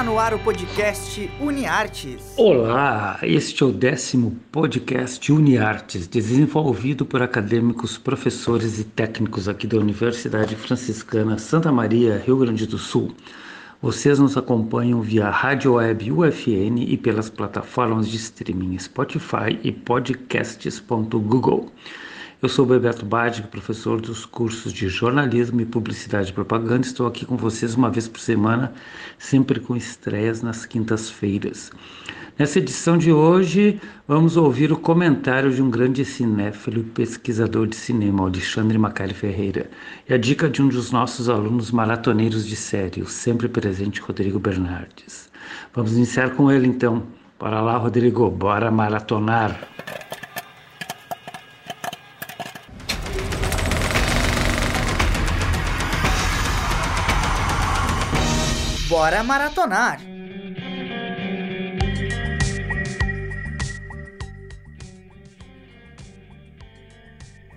Está no ar o podcast UniArtes. Olá, este é o décimo podcast UniArtes, desenvolvido por acadêmicos, professores e técnicos aqui da Universidade Franciscana Santa Maria, Rio Grande do Sul. Vocês nos acompanham via rádio web UFN e pelas plataformas de streaming Spotify e podcasts.google. Eu sou Bebeto Badic, professor dos cursos de jornalismo e publicidade e propaganda. Estou aqui com vocês uma vez por semana, sempre com estreias nas quintas-feiras. Nessa edição de hoje, vamos ouvir o comentário de um grande cinéfilo e pesquisador de cinema, Alexandre Macari Ferreira, e a dica de um dos nossos alunos maratoneiros de série, o sempre presente Rodrigo Bernardes. Vamos iniciar com ele então. Bora lá, Rodrigo, bora maratonar. Bora maratonar!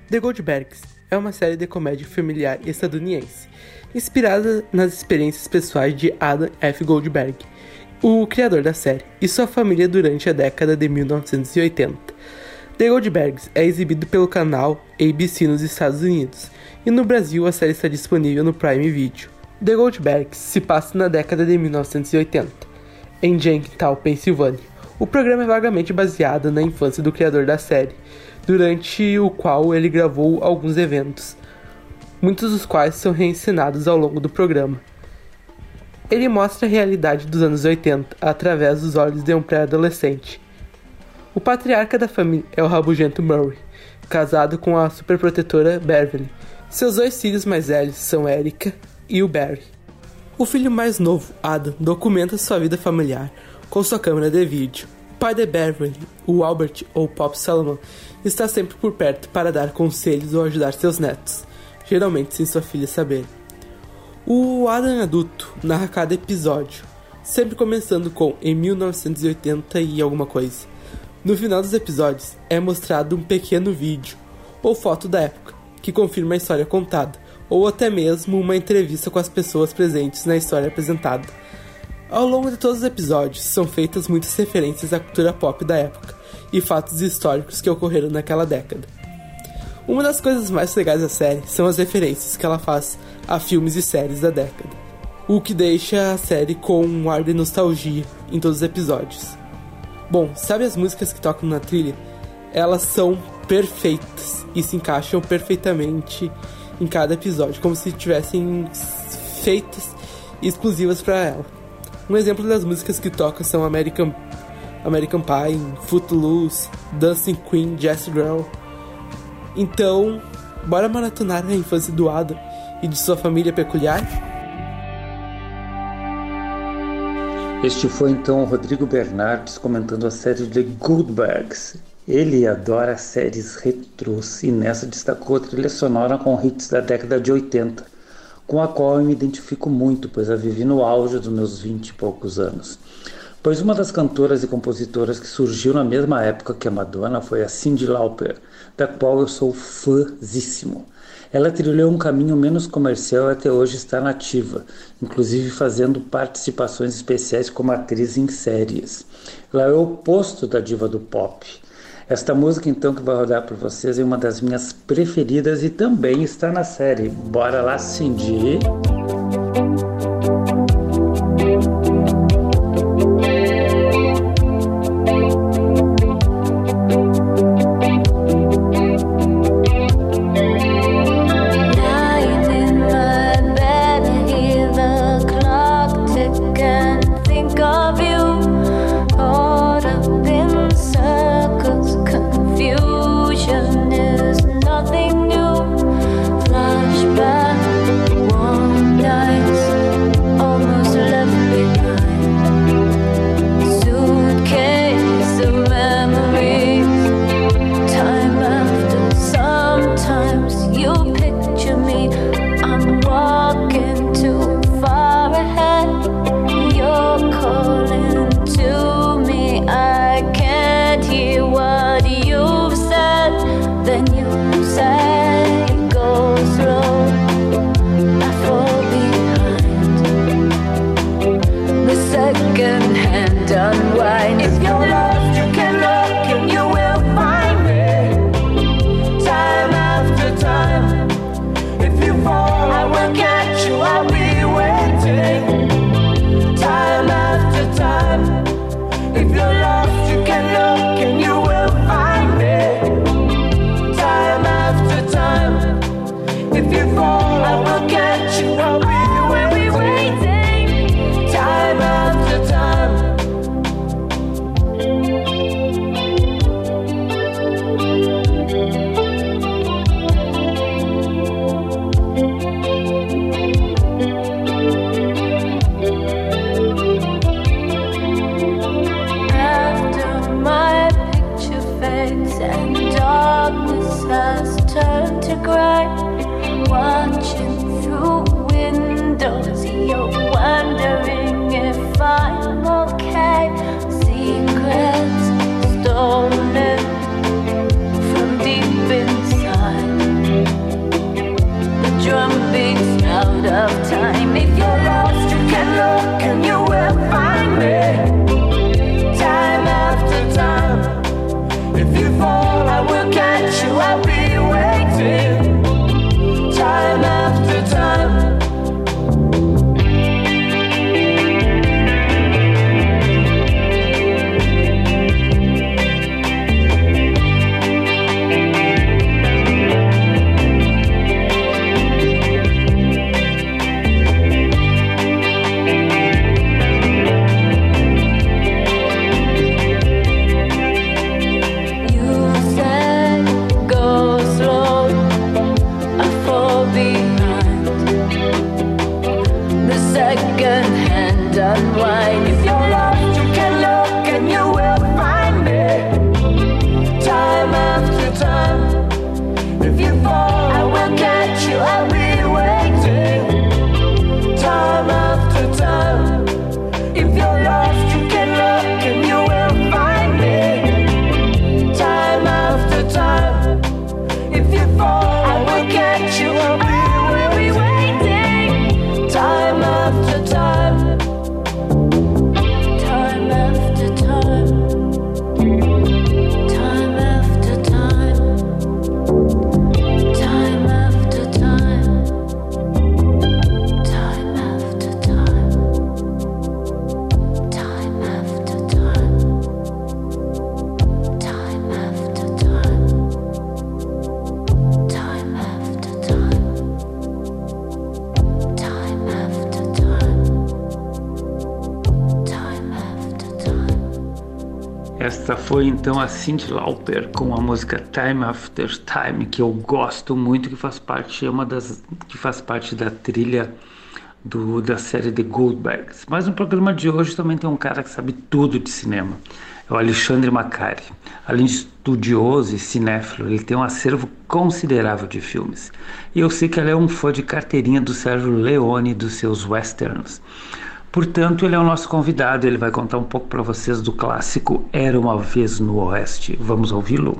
The Goldbergs é uma série de comédia familiar estadunidense, inspirada nas experiências pessoais de Adam F. Goldberg, o criador da série, e sua família durante a década de 1980. The Goldbergs é exibido pelo canal ABC nos Estados Unidos, e no Brasil a série está disponível no Prime Video. The Goldbergs se passa na década de 1980, em Jenkintown, Pensilvânia. O programa é vagamente baseado na infância do criador da série, durante o qual ele gravou alguns eventos, muitos dos quais são reencenados ao longo do programa. Ele mostra a realidade dos anos 80 através dos olhos de um pré-adolescente. O patriarca da família é o rabugento Murray, casado com a superprotetora Beverly. Seus dois filhos mais velhos são Erica e o Barry. O filho mais novo, Adam, documenta sua vida familiar com sua câmera de vídeo. O pai de Beverly, o Albert ou Pop Solomon, está sempre por perto para dar conselhos ou ajudar seus netos, geralmente sem sua filha saber. O Adam adulto narra cada episódio, sempre começando com em 1980 e alguma coisa. No final dos episódios é mostrado um pequeno vídeo ou foto da época que confirma a história contada, ou até mesmo uma entrevista com as pessoas presentes na história apresentada. Ao longo de todos os episódios são feitas muitas referências à cultura pop da época e fatos históricos que ocorreram naquela década. Uma das coisas mais legais da série são as referências que ela faz a filmes e séries da década, o que deixa a série com um ar de nostalgia em todos os episódios. Bom, sabe as músicas que tocam na trilha? Elas são perfeitas e se encaixam perfeitamente em cada episódio, como se tivessem feitas exclusivas para ela. Um exemplo das músicas que toca são American, American Pie, Footloose, Dancing Queen, Jazz Girl. Então, bora maratonar a infância do Adam e de sua família peculiar? Este foi então o Rodrigo Bernardes comentando a série The Goldbergs, ele adora séries retrôs e nessa destacou a trilha sonora com hits da década de 80, com a qual eu me identifico muito, pois a vivi no auge dos meus vinte e poucos anos. Pois uma das cantoras e compositoras que surgiu na mesma época que a Madonna foi a Cyndi Lauper, da qual eu sou fãzíssimo. Ela trilhou um caminho menos comercial e até hoje está nativa, inclusive fazendo participações especiais como atriz em séries. Ela é o oposto da diva do pop esta música, então, que vai rodar para vocês é uma das minhas preferidas e também está na série. Bora lá, Cindy! unwind. Esta foi então a Cyndi Lauper com a música Time After Time, que eu gosto muito, que faz parte, é uma das que faz parte da trilha do, da série The Goldbags. Mas no programa de hoje também tem um cara que sabe tudo de cinema. É o Alexandre Macari. Além de estudioso e cinéfilo, ele tem um acervo considerável de filmes. E eu sei que ele é um fã de carteirinha do Sérgio Leone e dos seus westerns. Portanto, ele é o nosso convidado, ele vai contar um pouco para vocês do clássico Era uma vez no Oeste. Vamos ouvi-lo?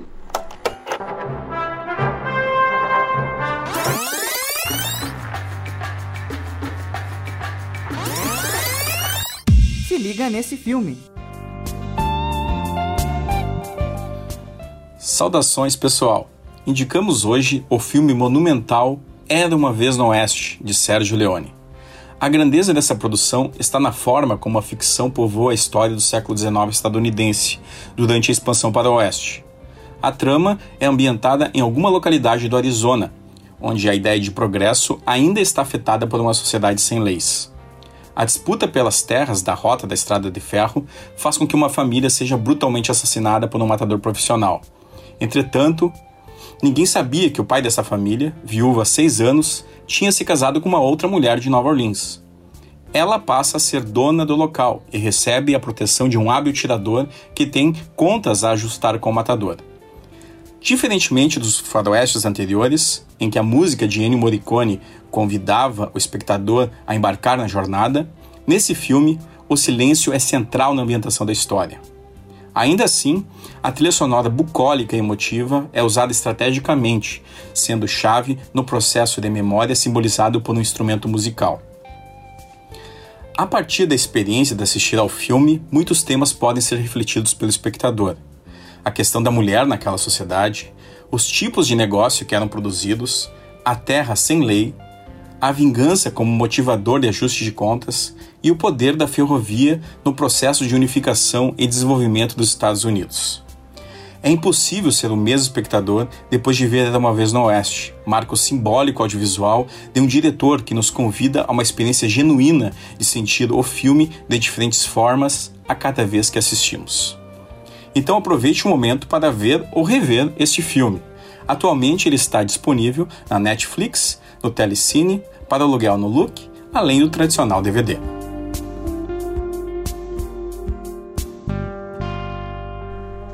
Se liga nesse filme. Saudações, pessoal. Indicamos hoje o filme monumental Era uma vez no Oeste, de Sérgio Leone. A grandeza dessa produção está na forma como a ficção povoa a história do século XIX estadunidense durante a expansão para o oeste. A trama é ambientada em alguma localidade do Arizona, onde a ideia de progresso ainda está afetada por uma sociedade sem leis. A disputa pelas terras da rota da estrada de ferro faz com que uma família seja brutalmente assassinada por um matador profissional. Entretanto, ninguém sabia que o pai dessa família, viúvo há seis anos, tinha se casado com uma outra mulher de Nova Orleans. Ela passa a ser dona do local e recebe a proteção de um hábil tirador que tem contas a ajustar com o matador. Diferentemente dos faroestes anteriores, em que a música de Ennio Morricone convidava o espectador a embarcar na jornada, nesse filme o silêncio é central na ambientação da história. Ainda assim, a trilha sonora bucólica e emotiva é usada estrategicamente, sendo chave no processo de memória simbolizado por um instrumento musical. A partir da experiência de assistir ao filme, muitos temas podem ser refletidos pelo espectador. A questão da mulher naquela sociedade, os tipos de negócio que eram produzidos, a terra sem lei, a vingança como motivador de ajuste de contas e o poder da ferrovia no processo de unificação e desenvolvimento dos Estados Unidos. É impossível ser o mesmo espectador depois de ver Era uma Vez no Oeste, marco simbólico audiovisual de um diretor que nos convida a uma experiência genuína de sentir o filme de diferentes formas a cada vez que assistimos. Então aproveite o momento para ver ou rever este filme. Atualmente ele está disponível na Netflix, no Telecine, para aluguel no Look, além do tradicional DVD.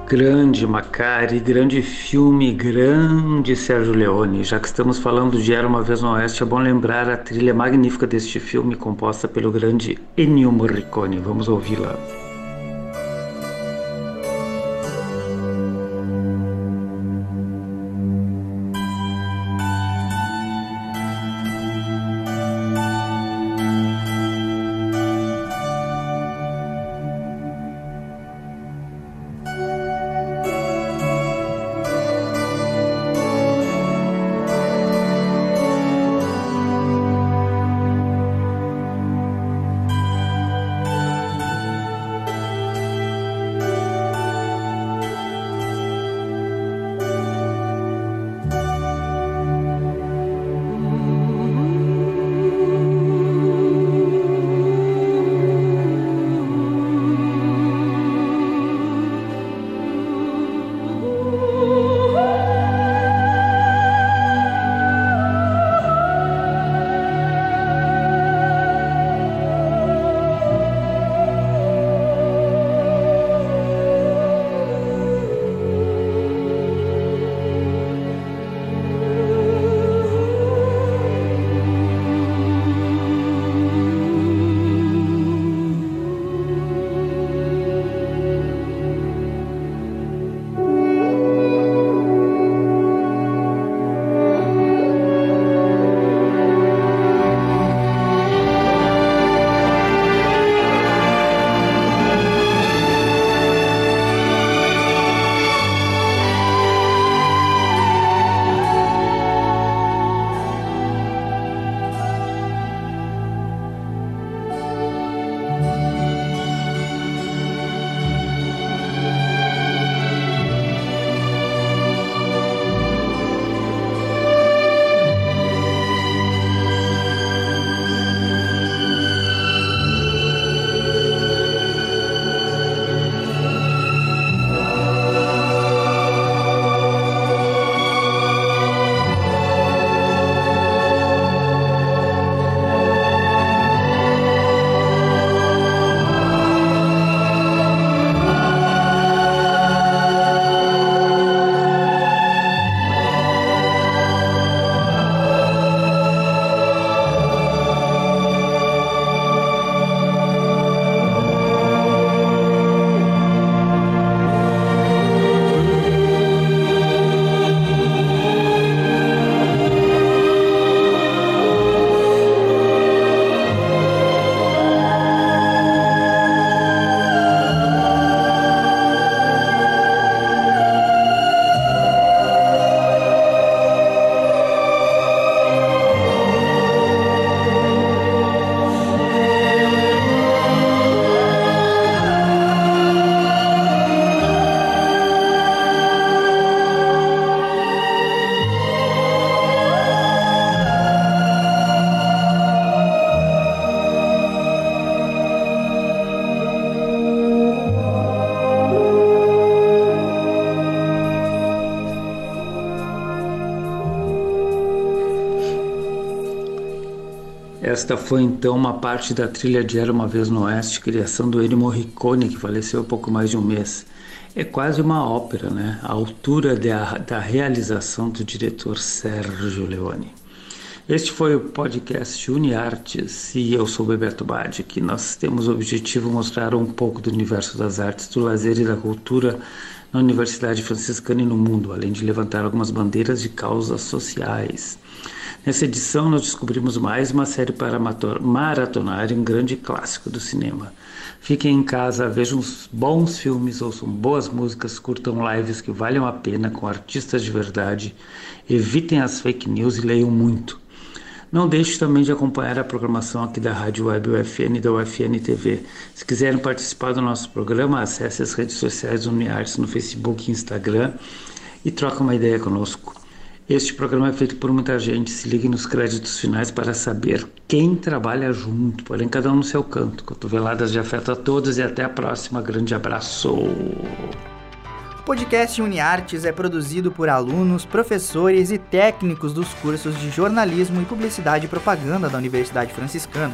Grande Macari, grande filme, grande Sérgio Leone. Já que estamos falando de Era uma Vez no Oeste, é bom lembrar a trilha magnífica deste filme, composta pelo grande Ennio Morricone. Vamos ouvi-la. Esta foi então uma parte da trilha de Era uma Vez no Oeste, criação do Ennio Morricone, que faleceu há pouco mais de um mês. É quase uma ópera, né? A altura da, da realização do diretor Sérgio Leone. Este foi o podcast UniArtes e eu sou Bebeto Badi, que nós temos o objetivo de mostrar um pouco do universo das artes, do lazer e da cultura na Universidade Franciscana e no mundo, além de levantar algumas bandeiras de causas sociais. Nessa edição, nós descobrimos mais uma série para maratonar um grande clássico do cinema. Fiquem em casa, vejam bons filmes, ouçam boas músicas, curtam lives que valham a pena com artistas de verdade, evitem as fake news e leiam muito. Não deixe também de acompanhar a programação aqui da Rádio Web UFN e da UFN TV. Se quiserem participar do nosso programa, acesse as redes sociais do Uniartes no Facebook e Instagram e troque uma ideia conosco. Este programa é feito por muita gente. Se ligue nos créditos finais para saber quem trabalha junto, porém cada um no seu canto. Cotoveladas de afeto a todos e até a próxima. Grande abraço. O podcast UniArtes é produzido por alunos, professores e técnicos dos cursos de jornalismo e publicidade e propaganda da Universidade Franciscana.